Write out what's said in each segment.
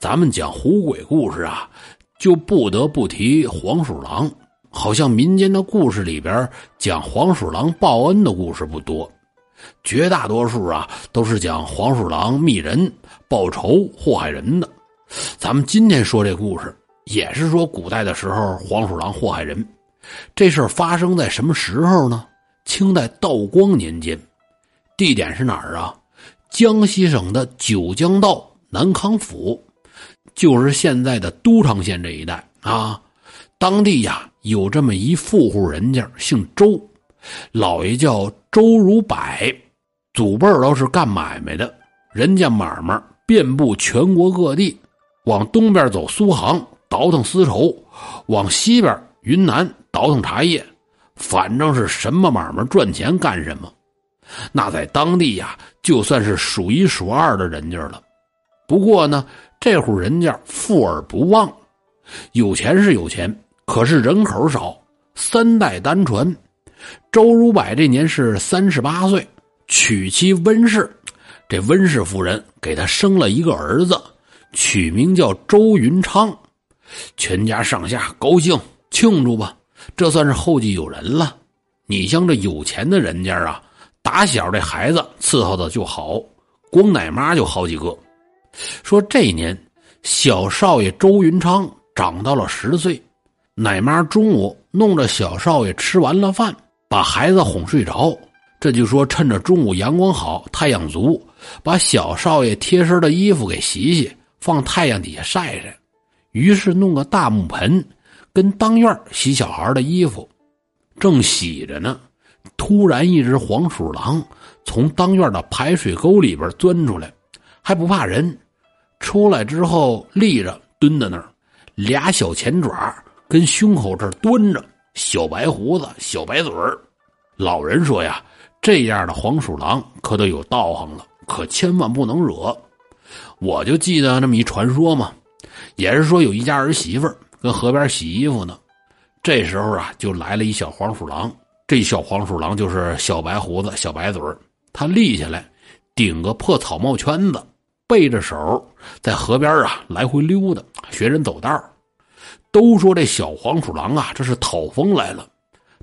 咱们讲狐鬼故事啊，就不得不提黄鼠狼。好像民间的故事里边讲黄鼠狼报恩的故事不多，绝大多数啊都是讲黄鼠狼觅人、报仇、祸害人的。咱们今天说这故事，也是说古代的时候黄鼠狼祸害人。这事儿发生在什么时候呢？清代道光年间，地点是哪儿啊？江西省的九江道南康府，就是现在的都昌县这一带啊。当地呀有这么一富户人家，姓周，老爷叫周如柏，祖辈都是干买卖的。人家买卖遍布全国各地，往东边走苏杭倒腾丝绸，往西边云南倒腾茶叶。反正是什么买卖赚钱干什么，那在当地呀，就算是数一数二的人家了。不过呢，这户人家富而不旺，有钱是有钱，可是人口少，三代单传。周如柏这年是三十八岁，娶妻温氏，这温氏夫人给他生了一个儿子，取名叫周云昌，全家上下高兴庆祝吧。这算是后继有人了。你像这有钱的人家啊，打小这孩子伺候的就好，光奶妈就好几个。说这一年，小少爷周云昌长到了十岁，奶妈中午弄着小少爷吃完了饭，把孩子哄睡着。这就说趁着中午阳光好、太阳足，把小少爷贴身的衣服给洗洗，放太阳底下晒晒。于是弄个大木盆。跟当院洗小孩的衣服，正洗着呢，突然一只黄鼠狼从当院的排水沟里边钻出来，还不怕人。出来之后立着蹲在那儿，俩小前爪跟胸口这儿蹲着，小白胡子，小白嘴儿。老人说呀，这样的黄鼠狼可得有道行了，可千万不能惹。我就记得那么一传说嘛，也是说有一家儿媳妇儿。跟河边洗衣服呢，这时候啊，就来了一小黄鼠狼。这小黄鼠狼就是小白胡子、小白嘴儿，他立起来，顶个破草帽圈子，背着手在河边啊来回溜达，学人走道都说这小黄鼠狼啊，这是讨风来了。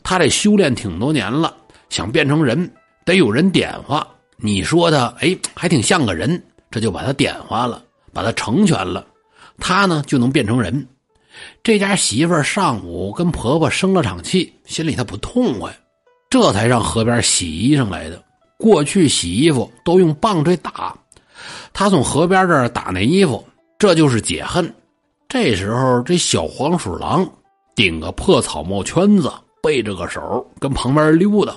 他这修炼挺多年了，想变成人，得有人点化。你说他哎，还挺像个人，这就把他点化了，把他成全了，他呢就能变成人。这家媳妇儿上午跟婆婆生了场气，心里她不痛快，这才上河边洗衣裳来的。过去洗衣服都用棒槌打，他从河边这儿打那衣服，这就是解恨。这时候，这小黄鼠狼顶个破草帽圈子，背着个手跟旁边溜达，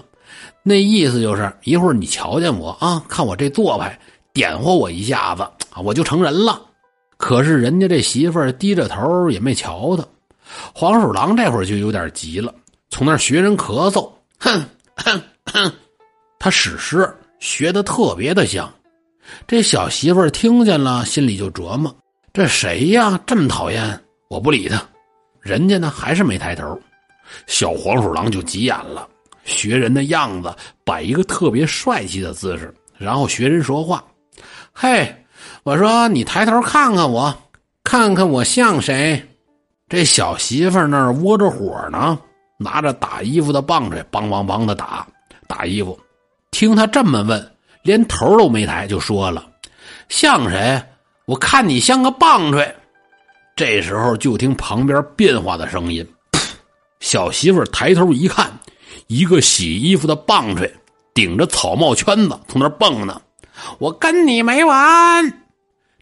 那意思就是一会儿你瞧见我啊，看我这做派，点化我一下子啊，我就成人了。可是人家这媳妇儿低着头也没瞧他，黄鼠狼这会儿就有点急了，从那学人咳嗽，哼哼哼，他史诗学的特别的像。这小媳妇儿听见了，心里就琢磨：这谁呀？这么讨厌！我不理他。人家呢还是没抬头，小黄鼠狼就急眼了，学人的样子，摆一个特别帅气的姿势，然后学人说话：“嘿。”我说：“你抬头看看我，看看我像谁？”这小媳妇那儿窝着火呢，拿着打衣服的棒槌，梆梆梆的打打衣服。听他这么问，连头都没抬，就说了：“像谁？我看你像个棒槌。”这时候就听旁边变化的声音，小媳妇抬头一看，一个洗衣服的棒槌顶着草帽圈子从那蹦呢。我跟你没完！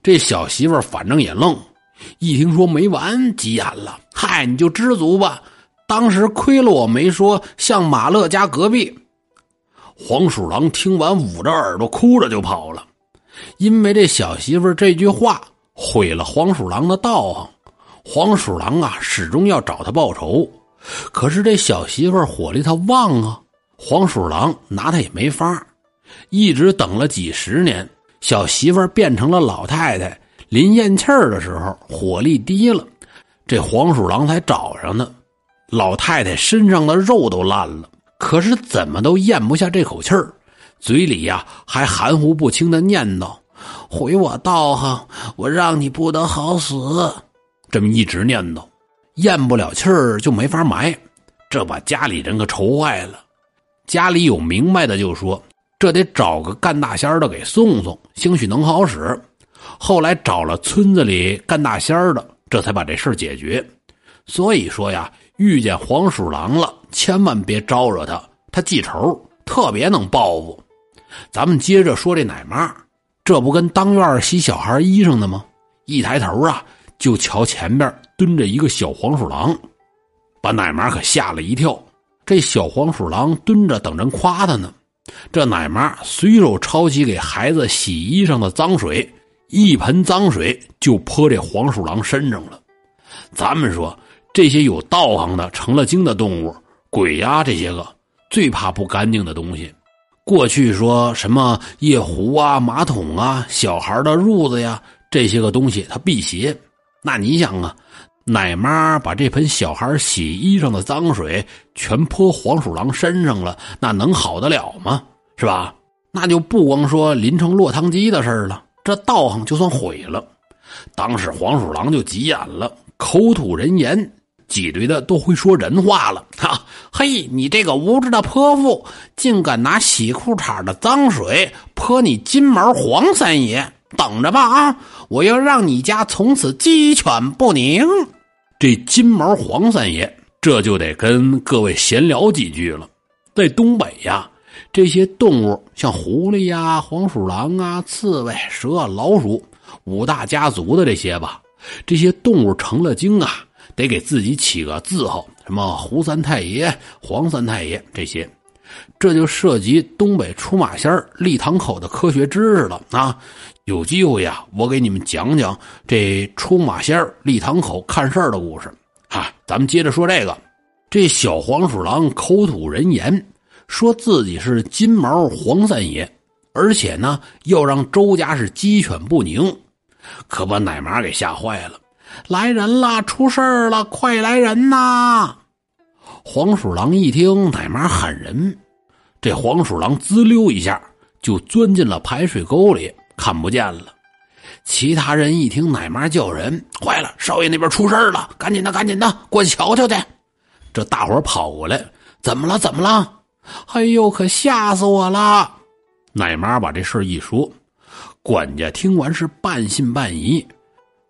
这小媳妇反正也愣，一听说没完，急眼了。嗨，你就知足吧。当时亏了我没说像马乐家隔壁。黄鼠狼听完，捂着耳朵哭着就跑了，因为这小媳妇这句话毁了黄鼠狼的道行。黄鼠狼啊，始终要找他报仇，可是这小媳妇火力他旺啊，黄鼠狼拿他也没法。一直等了几十年，小媳妇变成了老太太，临咽气儿的时候火力低了，这黄鼠狼才找上呢。老太太身上的肉都烂了，可是怎么都咽不下这口气儿，嘴里呀还含糊不清的念叨：“毁我道行，我让你不得好死。这么一直念叨，咽不了气儿就没法埋，这把家里人可愁坏了。家里有明白的就说：“这得找个干大仙的给送送，兴许能好使。”后来找了村子里干大仙的，这才把这事解决。所以说呀，遇见黄鼠狼了，千万别招惹他，他记仇，特别能报复。咱们接着说这奶妈，这不跟当院洗小孩衣裳的吗？一抬头啊，就瞧前边蹲着一个小黄鼠狼，把奶妈可吓了一跳。这小黄鼠狼蹲着等人夸他呢，这奶妈随手抄起给孩子洗衣裳的脏水，一盆脏水就泼这黄鼠狼身上了。咱们说。这些有道行的、成了精的动物，鬼呀，这些个最怕不干净的东西。过去说什么夜壶啊、马桶啊、小孩的褥子呀，这些个东西它辟邪。那你想啊，奶妈把这盆小孩洗衣裳的脏水全泼黄鼠狼身上了，那能好得了吗？是吧？那就不光说淋成落汤鸡的事了，这道行就算毁了。当时黄鼠狼就急眼了，口吐人言。挤兑的都会说人话了，哈！嘿，你这个无知的泼妇，竟敢拿洗裤衩的脏水泼你金毛黄三爷！等着吧啊！我要让你家从此鸡犬不宁。这金毛黄三爷这就得跟各位闲聊几句了。在东北呀，这些动物像狐狸呀、黄鼠狼啊、刺猬、蛇、老鼠五大家族的这些吧，这些动物成了精啊。得给自己起个字号，什么胡三太爷、黄三太爷这些，这就涉及东北出马仙儿立堂口的科学知识了啊！有机会呀，我给你们讲讲这出马仙儿立堂口看事儿的故事啊！咱们接着说这个，这小黄鼠狼口吐人言，说自己是金毛黄三爷，而且呢要让周家是鸡犬不宁，可把奶妈给吓坏了。来人了，出事了，快来人呐！黄鼠狼一听奶妈喊人，这黄鼠狼滋溜一下就钻进了排水沟里，看不见了。其他人一听奶妈叫人，坏了，少爷那边出事了，赶紧的，赶紧的，过去瞧瞧去。这大伙跑过来，怎么了？怎么了？哎呦，可吓死我了！奶妈把这事一说，管家听完是半信半疑。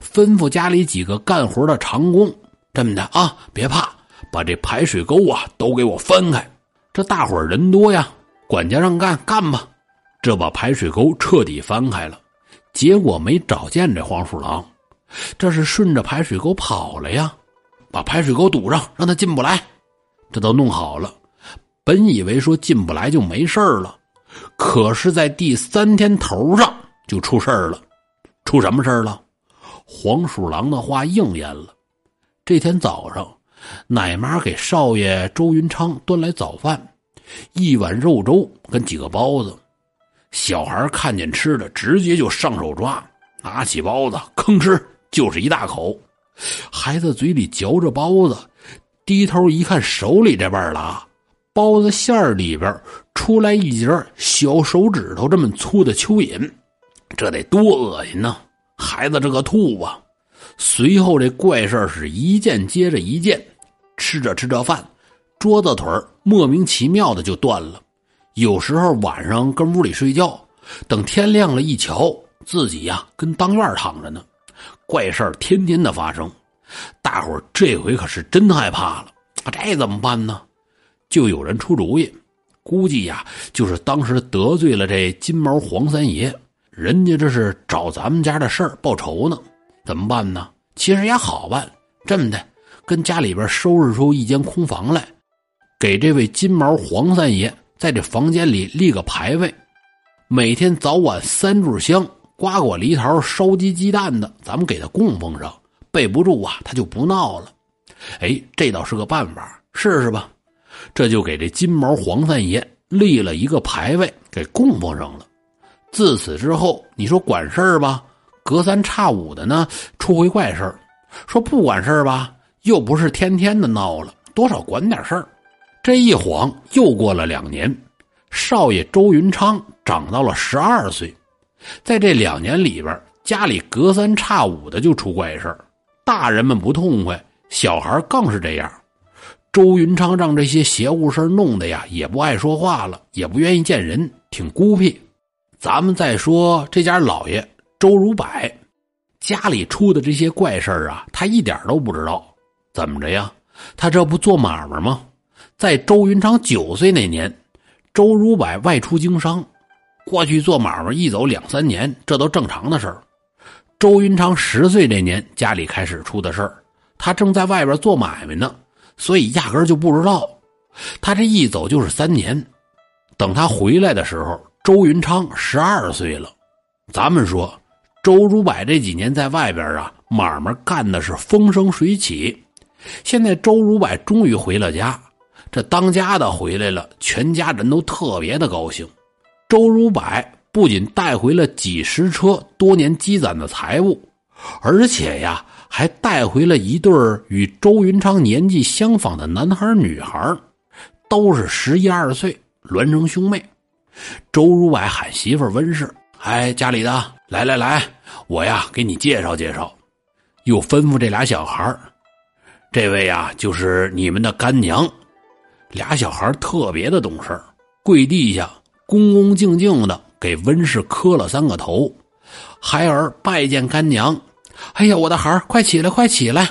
吩咐家里几个干活的长工，这么的啊，别怕，把这排水沟啊都给我翻开。这大伙人多呀，管家让干干吧。这把排水沟彻底翻开了，结果没找见这黄鼠狼，这是顺着排水沟跑了呀。把排水沟堵上，让他进不来。这都弄好了，本以为说进不来就没事了，可是，在第三天头上就出事了。出什么事了？黄鼠狼的话应验了。这天早上，奶妈给少爷周云昌端来早饭，一碗肉粥跟几个包子。小孩看见吃的，直接就上手抓，拿起包子吭哧就是一大口。孩子嘴里嚼着包子，低头一看手里这半拉，包子馅里边出来一截小手指头这么粗的蚯蚓，这得多恶心呢！孩子这个吐啊！随后这怪事是一件接着一件，吃着吃着饭，桌子腿莫名其妙的就断了。有时候晚上跟屋里睡觉，等天亮了，一瞧自己呀跟当院躺着呢。怪事天天的发生，大伙这回可是真害怕了。这怎么办呢？就有人出主意，估计呀就是当时得罪了这金毛黄三爷。人家这是找咱们家的事儿报仇呢，怎么办呢？其实也好办，这么的，跟家里边收拾出一间空房来，给这位金毛黄三爷在这房间里立个牌位，每天早晚三炷香、瓜果梨桃、烧鸡鸡蛋的，咱们给他供奉上，备不住啊，他就不闹了。哎，这倒是个办法，试试吧。这就给这金毛黄三爷立了一个牌位，给供奉上了。自此之后，你说管事儿吧，隔三差五的呢出回怪事儿；说不管事儿吧，又不是天天的闹了，多少管点事儿。这一晃又过了两年，少爷周云昌长到了十二岁，在这两年里边，家里隔三差五的就出怪事儿大人们不痛快，小孩更是这样。周云昌让这些邪乎事弄得呀，也不爱说话了，也不愿意见人，挺孤僻。咱们再说这家老爷周如柏，家里出的这些怪事啊，他一点都不知道。怎么着呀？他这不做买卖吗？在周云昌九岁那年，周如柏外出经商。过去做买卖一走两三年，这都正常的事儿。周云昌十岁那年，家里开始出的事儿，他正在外边做买卖呢，所以压根就不知道。他这一走就是三年，等他回来的时候，周云昌十二岁了。咱们说，周如柏这几年在外边啊，买卖干的是风生水起。现在周如柏终于回了家，这当家的回来了，全家人都特别的高兴。周如柏不仅带回了几十车多年积攒的财物，而且呀，还带回了一对与周云昌年纪相仿的男孩女孩，都是十一二岁，孪生兄妹。周如柏喊媳妇温氏：“哎，家里的，来来来，我呀给你介绍介绍。”又吩咐这俩小孩这位呀就是你们的干娘。”俩小孩特别的懂事跪地下。恭恭敬敬的给温氏磕了三个头，孩儿拜见干娘。哎呀，我的孩儿，快起来，快起来！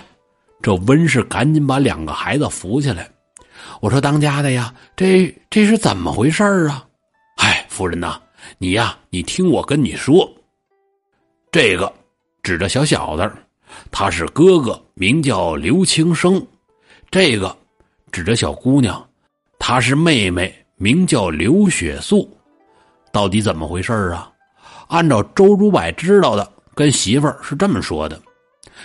这温氏赶紧把两个孩子扶起来。我说：“当家的呀，这这是怎么回事啊？”夫人呐，你呀，你听我跟你说，这个指着小小子，他是哥哥，名叫刘青生；这个指着小姑娘，她是妹妹。名叫刘雪素，到底怎么回事啊？按照周如柏知道的，跟媳妇儿是这么说的：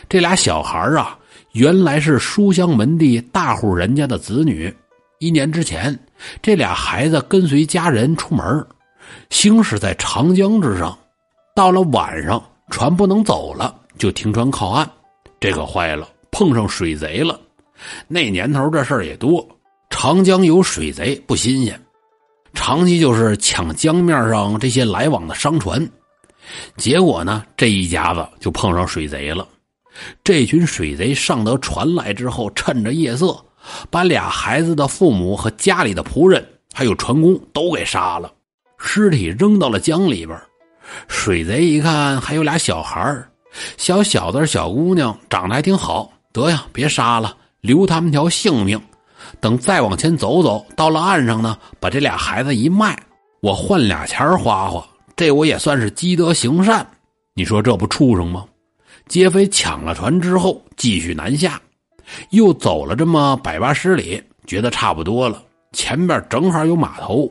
这俩小孩啊，原来是书香门第大户人家的子女。一年之前，这俩孩子跟随家人出门，行驶在长江之上。到了晚上，船不能走了，就停船靠岸。这可坏了，碰上水贼了。那年头这事儿也多。长江有水贼不新鲜，长期就是抢江面上这些来往的商船。结果呢，这一家子就碰上水贼了。这群水贼上得船来之后，趁着夜色，把俩孩子的父母和家里的仆人还有船工都给杀了，尸体扔到了江里边。水贼一看还有俩小孩小小子、小姑娘长得还挺好，得呀，别杀了，留他们条性命。等再往前走走，到了岸上呢，把这俩孩子一卖，我换俩钱花花，这我也算是积德行善。你说这不畜生吗？劫匪抢了船之后，继续南下，又走了这么百八十里，觉得差不多了，前面正好有码头，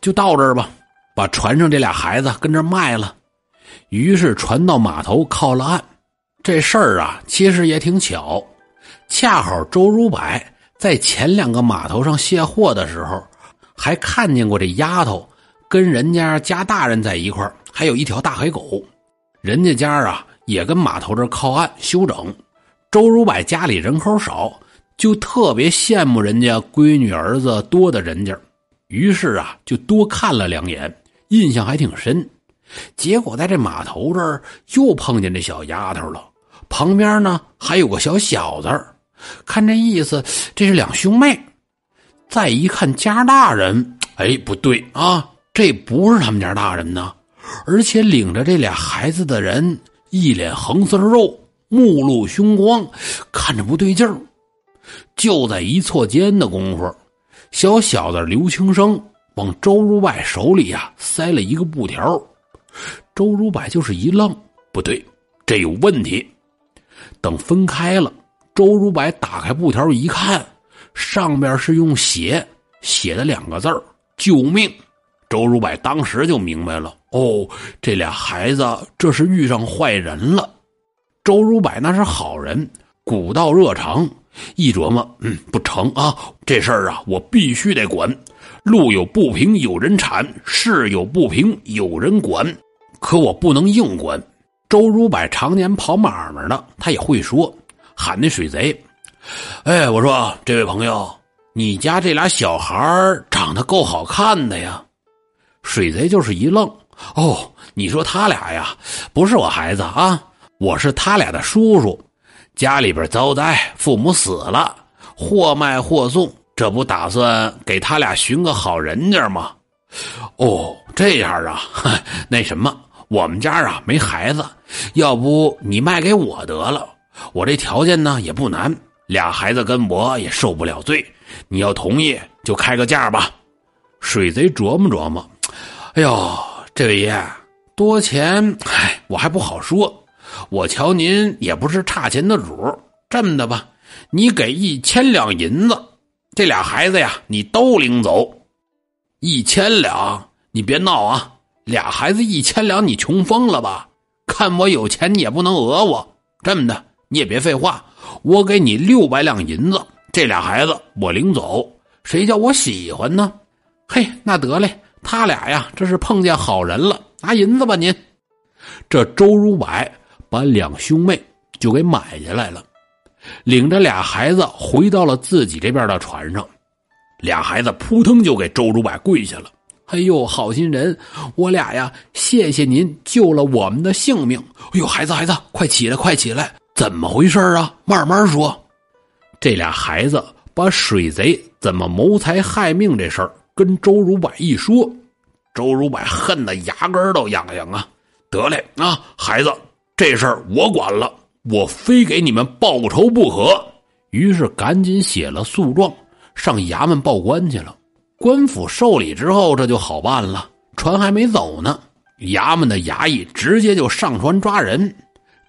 就到这儿吧，把船上这俩孩子跟这卖了。于是船到码头靠了岸，这事儿啊，其实也挺巧，恰好周如柏。在前两个码头上卸货的时候，还看见过这丫头跟人家家大人在一块还有一条大黑狗。人家家啊也跟码头这靠岸休整。周如柏家里人口少，就特别羡慕人家闺女儿子多的人家，于是啊就多看了两眼，印象还挺深。结果在这码头这儿又碰见这小丫头了，旁边呢还有个小小子。看这意思，这是两兄妹。再一看家大人，哎，不对啊，这不是他们家大人呢。而且领着这俩孩子的人，一脸横丝肉，目露凶光，看着不对劲儿。就在一错间的功夫，小小子刘青生往周如柏手里呀塞了一个布条。周如柏就是一愣，不对，这有问题。等分开了。周如柏打开布条一看，上边是用血写的两个字救命！”周如柏当时就明白了，哦，这俩孩子这是遇上坏人了。周如柏那是好人，古道热肠，一琢磨，嗯，不成啊，这事儿啊，我必须得管。路有不平有人铲，事有不平有人管，可我不能硬管。周如柏常年跑买卖的，他也会说。喊那水贼，哎，我说这位朋友，你家这俩小孩长得够好看的呀。水贼就是一愣，哦，你说他俩呀，不是我孩子啊，我是他俩的叔叔。家里边遭灾，父母死了，或卖或送，这不打算给他俩寻个好人家吗？哦，这样啊，那什么，我们家啊没孩子，要不你卖给我得了？我这条件呢也不难，俩孩子跟我也受不了罪。你要同意就开个价吧。水贼琢磨琢磨，哎呦，这位爷，多钱？哎，我还不好说。我瞧您也不是差钱的主儿，这么的吧，你给一千两银子，这俩孩子呀，你都领走。一千两，你别闹啊！俩孩子一千两，你穷疯了吧？看我有钱，你也不能讹我。这么的，你也别废话，我给你六百两银子，这俩孩子我领走。谁叫我喜欢呢？嘿，那得嘞，他俩呀，这是碰见好人了，拿银子吧您。这周如柏。把两兄妹就给买下来了，领着俩孩子回到了自己这边的船上，俩孩子扑腾就给周如柏跪下了。哎呦，好心人，我俩呀，谢谢您救了我们的性命。哎呦，孩子，孩子，快起来，快起来，怎么回事啊？慢慢说。这俩孩子把水贼怎么谋财害命这事儿跟周如柏一说，周如柏恨得牙根都痒痒啊！得嘞啊，孩子。这事儿我管了，我非给你们报仇不可。于是赶紧写了诉状，上衙门报官去了。官府受理之后，这就好办了。船还没走呢，衙门的衙役直接就上船抓人。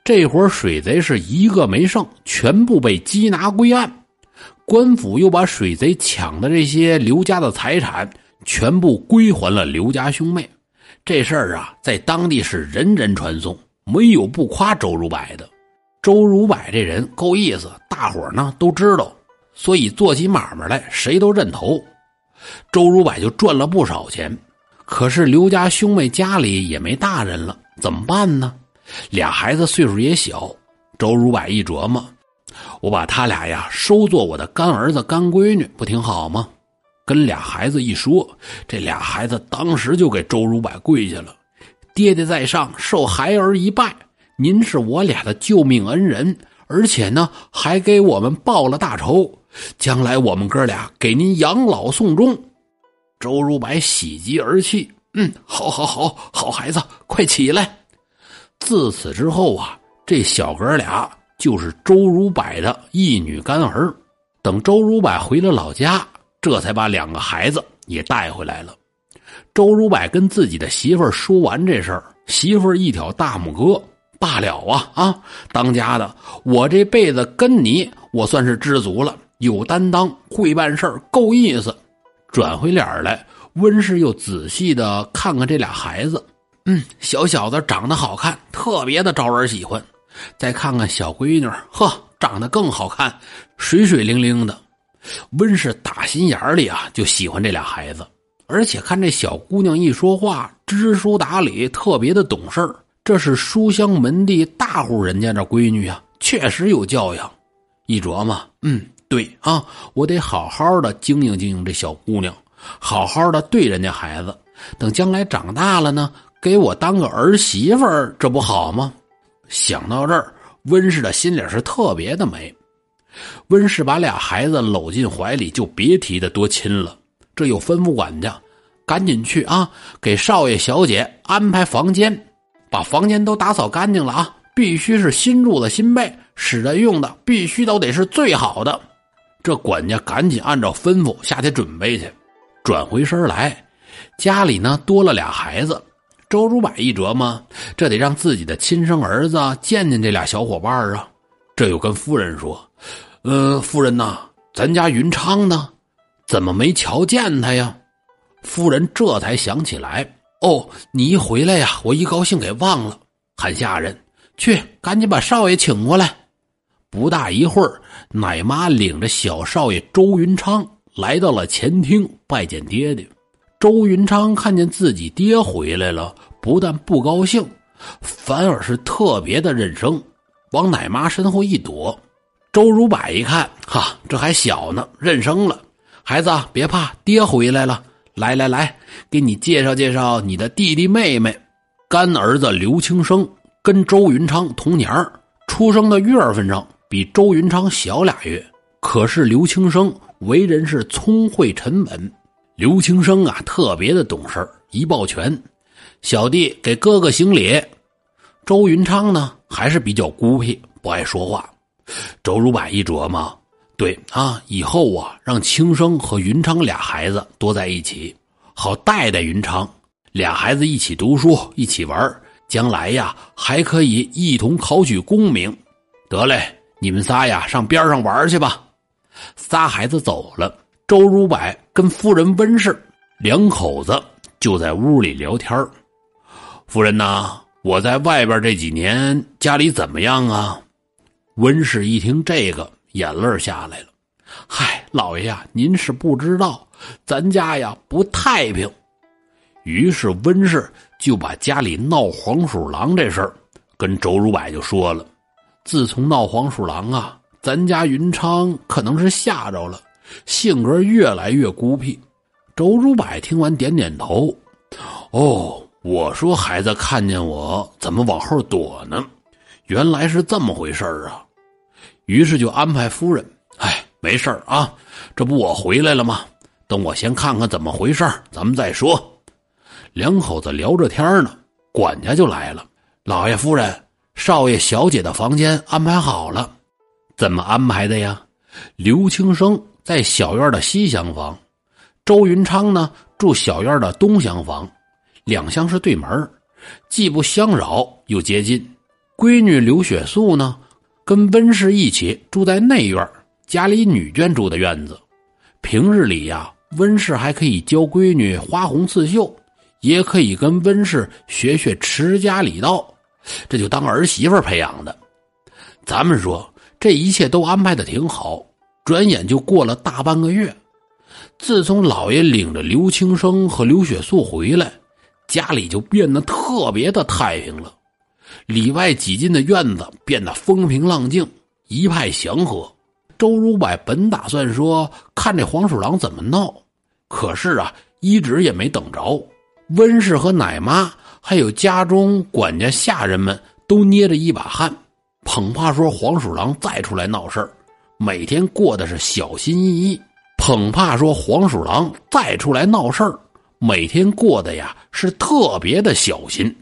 这会儿水贼是一个没剩，全部被缉拿归案。官府又把水贼抢的这些刘家的财产全部归还了刘家兄妹。这事儿啊，在当地是人人传颂。没有不夸周如柏的，周如柏这人够意思，大伙呢都知道，所以做起买卖来谁都认头。周如柏就赚了不少钱，可是刘家兄妹家里也没大人了，怎么办呢？俩孩子岁数也小，周如柏一琢磨，我把他俩呀收做我的干儿子干闺女，不挺好吗？跟俩孩子一说，这俩孩子当时就给周如柏跪下了。爹爹在上，受孩儿一拜。您是我俩的救命恩人，而且呢，还给我们报了大仇。将来我们哥俩给您养老送终。周如柏喜极而泣，嗯，好，好，好，好孩子，快起来。自此之后啊，这小哥俩就是周如柏的一女干儿。等周如柏回了老家，这才把两个孩子也带回来了。周如柏跟自己的媳妇儿说完这事儿，媳妇儿一挑大拇哥：“罢了啊啊，当家的，我这辈子跟你，我算是知足了，有担当，会办事儿，够意思。”转回脸来，温氏又仔细的看看这俩孩子，嗯，小小子长得好看，特别的招人喜欢。再看看小闺女，呵，长得更好看，水水灵灵的。温氏打心眼里啊，就喜欢这俩孩子。而且看这小姑娘一说话，知书达理，特别的懂事这是书香门第大户人家的闺女啊，确实有教养。一琢磨，嗯，对啊，我得好好的经营经营这小姑娘，好好的对人家孩子。等将来长大了呢，给我当个儿媳妇，这不好吗？想到这儿，温氏的心里是特别的美。温氏把俩孩子搂进怀里，就别提的多亲了。这又吩咐管家，赶紧去啊，给少爷小姐安排房间，把房间都打扫干净了啊！必须是新褥子、新被，使人用的必须都得是最好的。这管家赶紧按照吩咐下去准备去。转回身来，家里呢多了俩孩子。周如柏一琢磨，这得让自己的亲生儿子见见这俩小伙伴啊。这又跟夫人说：“呃，夫人呐，咱家云昌呢？”怎么没瞧见他呀？夫人这才想起来，哦，你一回来呀，我一高兴给忘了，喊下人去，赶紧把少爷请过来。不大一会儿，奶妈领着小少爷周云昌来到了前厅拜见爹爹。周云昌看见自己爹回来了，不但不高兴，反而是特别的认生，往奶妈身后一躲。周如柏一看，哈，这还小呢，认生了。孩子，别怕，爹回来了。来来来，给你介绍介绍你的弟弟妹妹。干儿子刘青生跟周云昌同年出生的月份上比周云昌小俩月。可是刘青生为人是聪慧沉稳，刘青生啊特别的懂事一抱拳，小弟给哥哥行礼。周云昌呢还是比较孤僻，不爱说话。周如柏一琢磨，对啊，以后啊让青生和云昌俩孩子多在一起，好带带云昌，俩孩子一起读书，一起玩，将来呀还可以一同考取功名。得嘞，你们仨呀上边上玩去吧。仨孩子走了，周如柏跟夫人温氏两口子就在屋里聊天夫人呐，我在外边这几年家里怎么样啊？温氏一听这个，眼泪下来了。嗨，老爷呀，您是不知道，咱家呀不太平。于是温氏就把家里闹黄鼠狼这事儿跟周如柏就说了。自从闹黄鼠狼啊。咱家云昌可能是吓着了，性格越来越孤僻。周如柏听完点点头。哦，我说孩子看见我怎么往后躲呢？原来是这么回事啊！于是就安排夫人：“哎，没事啊，这不我回来了吗？等我先看看怎么回事咱们再说。”两口子聊着天呢，管家就来了：“老爷夫人，少爷小姐的房间安排好了。”怎么安排的呀？刘青生在小院的西厢房，周云昌呢住小院的东厢房，两厢是对门既不相扰又接近。闺女刘雪素呢，跟温氏一起住在内院，家里女眷住的院子。平日里呀，温氏还可以教闺女花红刺绣，也可以跟温氏学学持家礼道，这就当儿媳妇培养的。咱们说。这一切都安排的挺好，转眼就过了大半个月。自从老爷领着刘青生和刘雪素回来，家里就变得特别的太平了。里外几进的院子变得风平浪静，一派祥和。周如柏本打算说看这黄鼠狼怎么闹，可是啊，一直也没等着。温氏和奶妈还有家中管家下人们都捏着一把汗。捧怕说黄鼠狼再出来闹事，每天过的是小心翼翼。捧怕说黄鼠狼再出来闹事，每天过的呀是特别的小心。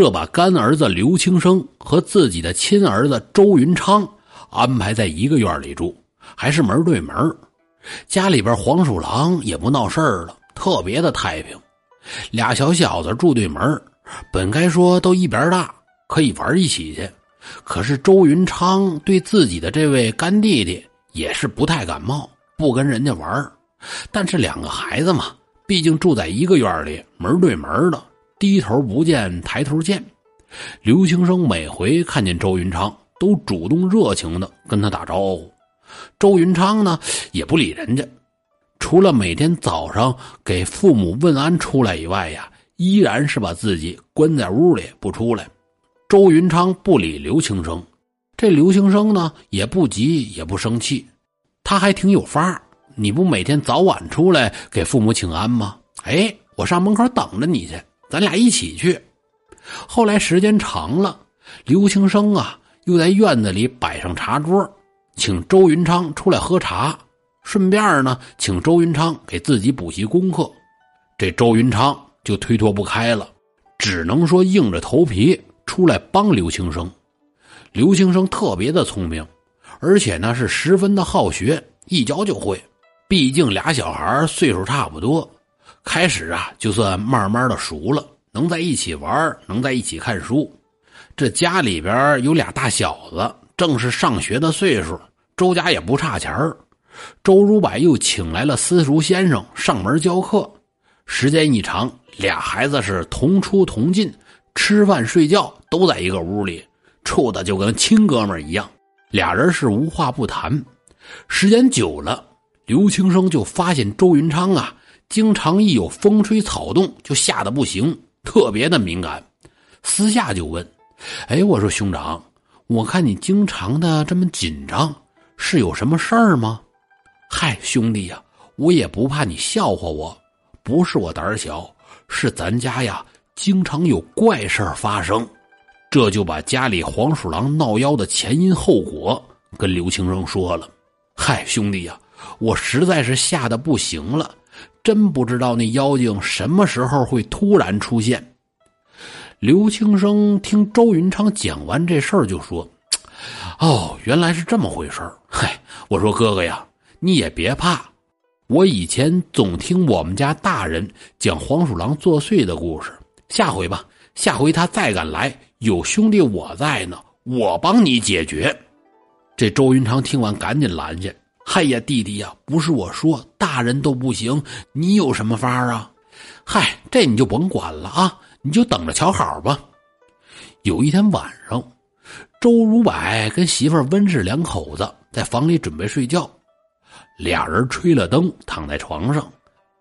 这把干儿子刘青生和自己的亲儿子周云昌安排在一个院里住，还是门对门。家里边黄鼠狼也不闹事儿了，特别的太平。俩小小子住对门，本该说都一边大，可以玩一起去。可是周云昌对自己的这位干弟弟也是不太感冒，不跟人家玩但是两个孩子嘛，毕竟住在一个院里，门对门的，低头不见抬头见。刘青生每回看见周云昌，都主动热情的跟他打招呼。周云昌呢，也不理人家，除了每天早上给父母问安出来以外呀，依然是把自己关在屋里不出来。周云昌不理刘青生，这刘青生呢也不急也不生气，他还挺有法你不每天早晚出来给父母请安吗？哎，我上门口等着你去，咱俩一起去。后来时间长了，刘青生啊又在院子里摆上茶桌，请周云昌出来喝茶，顺便呢请周云昌给自己补习功课。这周云昌就推脱不开了，只能说硬着头皮。出来帮刘青生，刘青生特别的聪明，而且呢是十分的好学，一教就会。毕竟俩小孩岁数差不多，开始啊就算慢慢的熟了，能在一起玩，能在一起看书。这家里边有俩大小子，正是上学的岁数，周家也不差钱周如柏又请来了私塾先生上门教课，时间一长，俩孩子是同出同进。吃饭睡觉都在一个屋里，处的就跟亲哥们一样。俩人是无话不谈。时间久了，刘青生就发现周云昌啊，经常一有风吹草动就吓得不行，特别的敏感。私下就问：“哎，我说兄长，我看你经常的这么紧张，是有什么事儿吗？”“嗨，兄弟呀，我也不怕你笑话我，不是我胆小，是咱家呀经常有怪事儿发生。这就把家里黄鼠狼闹妖的前因后果跟刘青生说了。嗨，兄弟呀，我实在是吓得不行了，真不知道那妖精什么时候会突然出现。刘青生听周云昌讲完这事儿，就说：“哦，原来是这么回事儿。嗨，我说哥哥呀，你也别怕，我以前总听我们家大人讲黄鼠狼作祟的故事。下回吧，下回他再敢来。”有兄弟我在呢，我帮你解决。这周云昌听完，赶紧拦下：“嗨呀，弟弟呀，不是我说，大人都不行，你有什么法啊？嗨，这你就甭管了啊，你就等着瞧好吧。”有一天晚上，周如柏跟媳妇温氏两口子在房里准备睡觉，俩人吹了灯，躺在床上，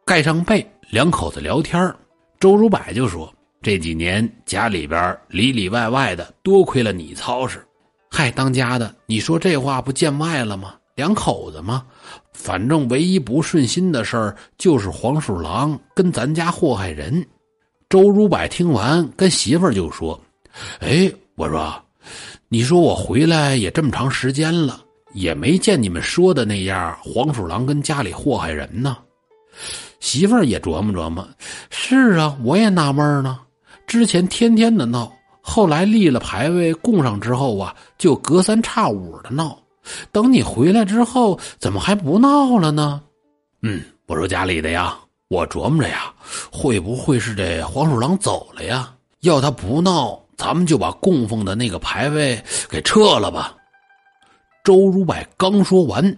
盖上被，两口子聊天周如柏就说。这几年家里边里里外外的，多亏了你操持。嗨，当家的，你说这话不见外了吗？两口子嘛，反正唯一不顺心的事儿就是黄鼠狼跟咱家祸害人。周如柏听完，跟媳妇儿就说：“哎，我说，你说我回来也这么长时间了，也没见你们说的那样，黄鼠狼跟家里祸害人呢。”媳妇儿也琢磨琢磨：“是啊，我也纳闷呢。”之前天天的闹，后来立了牌位供上之后啊，就隔三差五的闹。等你回来之后，怎么还不闹了呢？嗯，我说家里的呀，我琢磨着呀，会不会是这黄鼠狼走了呀？要他不闹，咱们就把供奉的那个牌位给撤了吧。周如柏刚说完，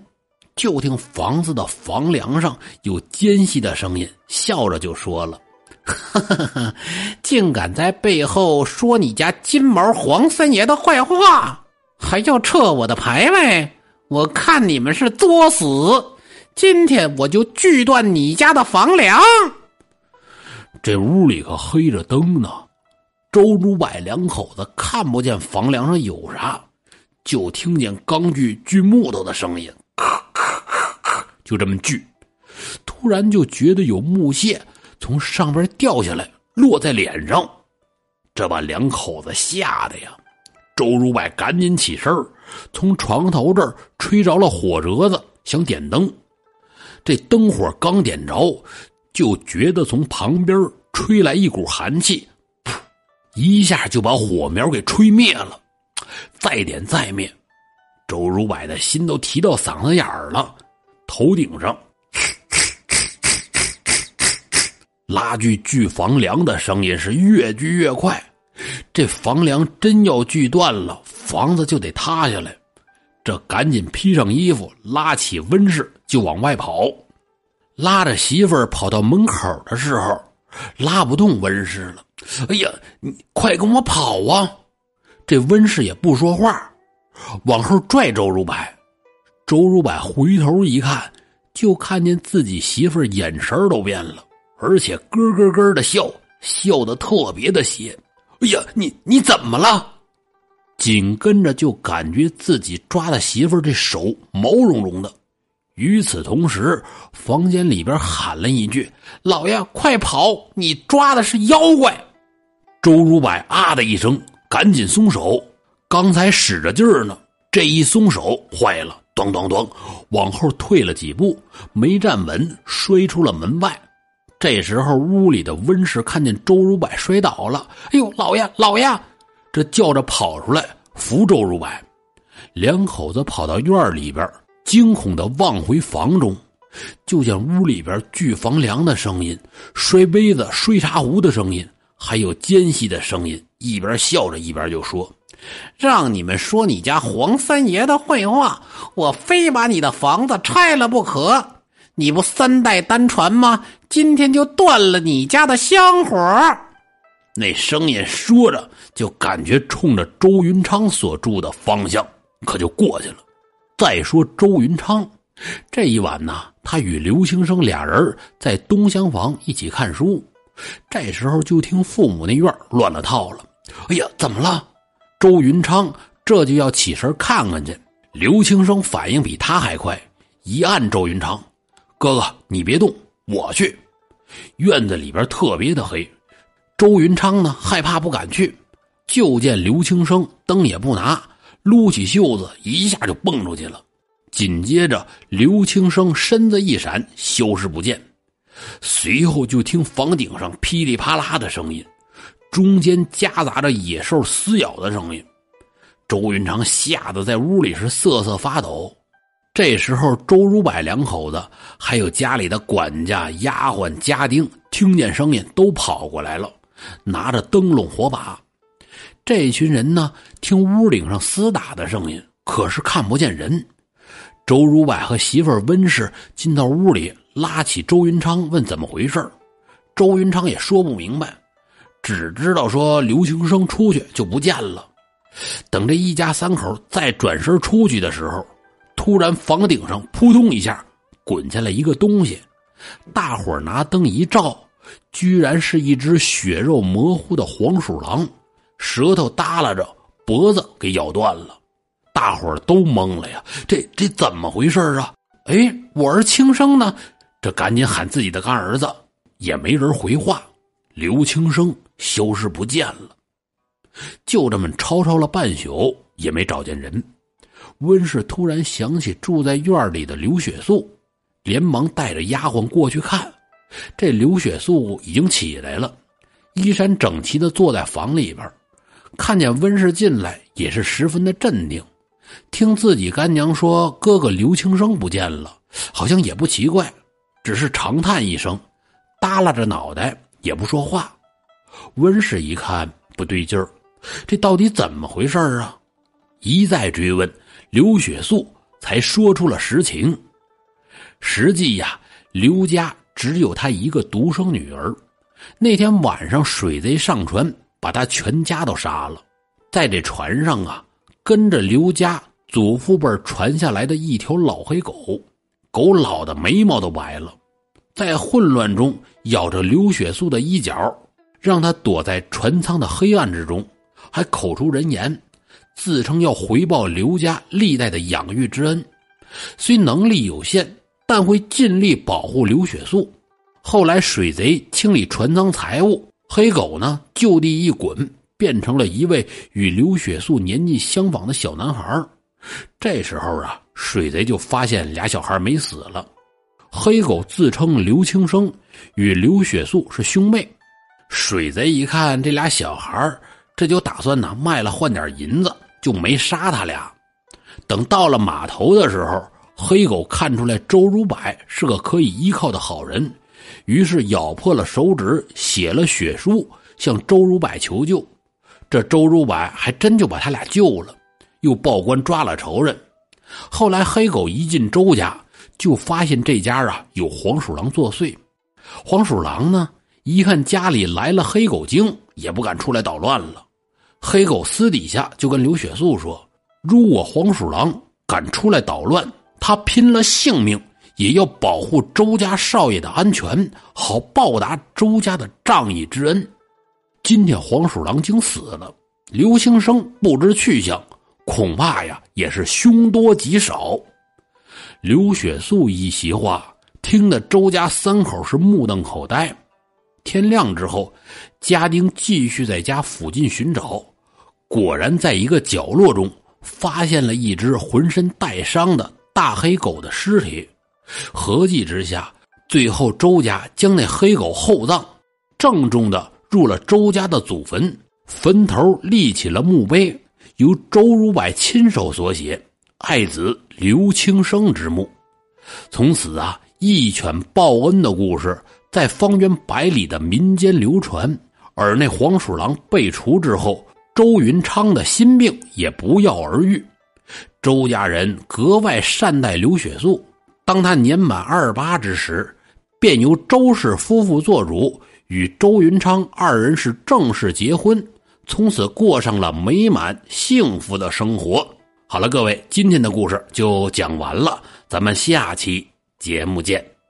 就听房子的房梁上有尖细的声音，笑着就说了。哈哈哈！竟敢在背后说你家金毛黄三爷的坏话，还要撤我的牌位！我看你们是作死！今天我就锯断你家的房梁！这屋里可黑着灯呢，周如柏两口子看不见房梁上有啥，就听见钢锯锯木头的声音，咔咔咔，就这么锯，突然就觉得有木屑。从上边掉下来，落在脸上，这把两口子吓得呀！周如柏赶紧起身从床头这儿吹着了火折子，想点灯。这灯火刚点着，就觉得从旁边吹来一股寒气，噗，一下就把火苗给吹灭了。再点再灭，周如柏的心都提到嗓子眼儿了，头顶上。拉锯锯房梁的声音是越锯越快，这房梁真要锯断了，房子就得塌下来。这赶紧披上衣服，拉起温氏就往外跑。拉着媳妇儿跑到门口的时候，拉不动温氏了。哎呀，你快跟我跑啊！这温氏也不说话，往后拽周如柏。周如柏回头一看，就看见自己媳妇儿眼神都变了。而且咯咯咯的笑，笑得特别的邪。哎呀，你你怎么了？紧跟着就感觉自己抓的媳妇儿这手毛茸茸的。与此同时，房间里边喊了一句：“老爷，快跑！你抓的是妖怪！”周如柏啊的一声，赶紧松手。刚才使着劲儿呢，这一松手，坏了，咚咚咚，往后退了几步，没站稳，摔出了门外。这时候，屋里的温氏看见周如柏摔倒了，哎呦，老爷，老爷！这叫着跑出来扶周如柏，两口子跑到院里边，惊恐的望回房中，就见屋里边锯房梁的声音、摔杯子、摔茶壶的声音，还有尖细的声音，一边笑着一边就说：“让你们说你家黄三爷的坏话，我非把你的房子拆了不可！你不三代单传吗？”今天就断了你家的香火！那声音说着，就感觉冲着周云昌所住的方向，可就过去了。再说周云昌，这一晚呢，他与刘青生俩人在东厢房一起看书。这时候就听父母那院乱了套了。哎呀，怎么了？周云昌这就要起身看看去。刘青生反应比他还快，一按周云昌：“哥哥，你别动。”我去，院子里边特别的黑。周云昌呢，害怕不敢去，就见刘青生灯也不拿，撸起袖子一下就蹦出去了。紧接着，刘青生身子一闪，消失不见。随后就听房顶上噼里啪啦的声音，中间夹杂着野兽撕咬的声音。周云长吓得在屋里是瑟瑟发抖。这时候，周如柏两口子还有家里的管家、丫鬟、家丁，听见声音都跑过来了，拿着灯笼、火把。这群人呢，听屋顶上厮打的声音，可是看不见人。周如柏和媳妇温氏进到屋里。拉起周云昌问怎么回事周云昌也说不明白，只知道说刘青生出去就不见了。等这一家三口再转身出去的时候，突然房顶上扑通一下滚下来一个东西，大伙拿灯一照，居然是一只血肉模糊的黄鼠狼，舌头耷拉着，脖子给咬断了。大伙都懵了呀，这这怎么回事啊？哎，我儿轻生呢？这赶紧喊自己的干儿子，也没人回话。刘青生消失不见了，就这么吵吵了半宿，也没找见人。温氏突然想起住在院里的刘雪素，连忙带着丫鬟过去看。这刘雪素已经起来了，衣衫整齐的坐在房里边，看见温氏进来，也是十分的镇定。听自己干娘说哥哥刘青生不见了，好像也不奇怪。只是长叹一声，耷拉着脑袋也不说话。温氏一看不对劲儿，这到底怎么回事啊？一再追问，刘雪素才说出了实情。实际呀，刘家只有他一个独生女儿。那天晚上，水贼上船，把他全家都杀了。在这船上啊，跟着刘家祖父辈传下来的一条老黑狗。狗老的眉毛都白了，在混乱中咬着刘雪素的衣角，让他躲在船舱的黑暗之中，还口出人言，自称要回报刘家历代的养育之恩。虽能力有限，但会尽力保护刘雪素。后来水贼清理船舱财物，黑狗呢就地一滚，变成了一位与刘雪素年纪相仿的小男孩。这时候啊。水贼就发现俩小孩没死了，黑狗自称刘青生与刘雪素是兄妹。水贼一看这俩小孩，这就打算呢卖了换点银子，就没杀他俩。等到了码头的时候，黑狗看出来周如柏是个可以依靠的好人，于是咬破了手指，写了血书向周如柏求救。这周如柏还真就把他俩救了，又报官抓了仇人。后来，黑狗一进周家，就发现这家啊有黄鼠狼作祟。黄鼠狼呢，一看家里来了黑狗精，也不敢出来捣乱了。黑狗私底下就跟刘雪素说：“如果黄鼠狼敢出来捣乱，他拼了性命也要保护周家少爷的安全，好报答周家的仗义之恩。”今天黄鼠狼精死了，刘兴生不知去向。恐怕呀，也是凶多吉少。刘雪素一席话，听得周家三口是目瞪口呆。天亮之后，家丁继续在家附近寻找，果然在一个角落中发现了一只浑身带伤的大黑狗的尸体。合计之下，最后周家将那黑狗厚葬，郑重的入了周家的祖坟，坟头立起了墓碑。由周如柏亲手所写“爱子刘青生之墓”，从此啊，一犬报恩的故事在方圆百里的民间流传。而那黄鼠狼被除之后，周云昌的心病也不药而愈。周家人格外善待刘雪素。当他年满二八之时，便由周氏夫妇做主，与周云昌二人是正式结婚。从此过上了美满幸福的生活。好了，各位，今天的故事就讲完了，咱们下期节目见。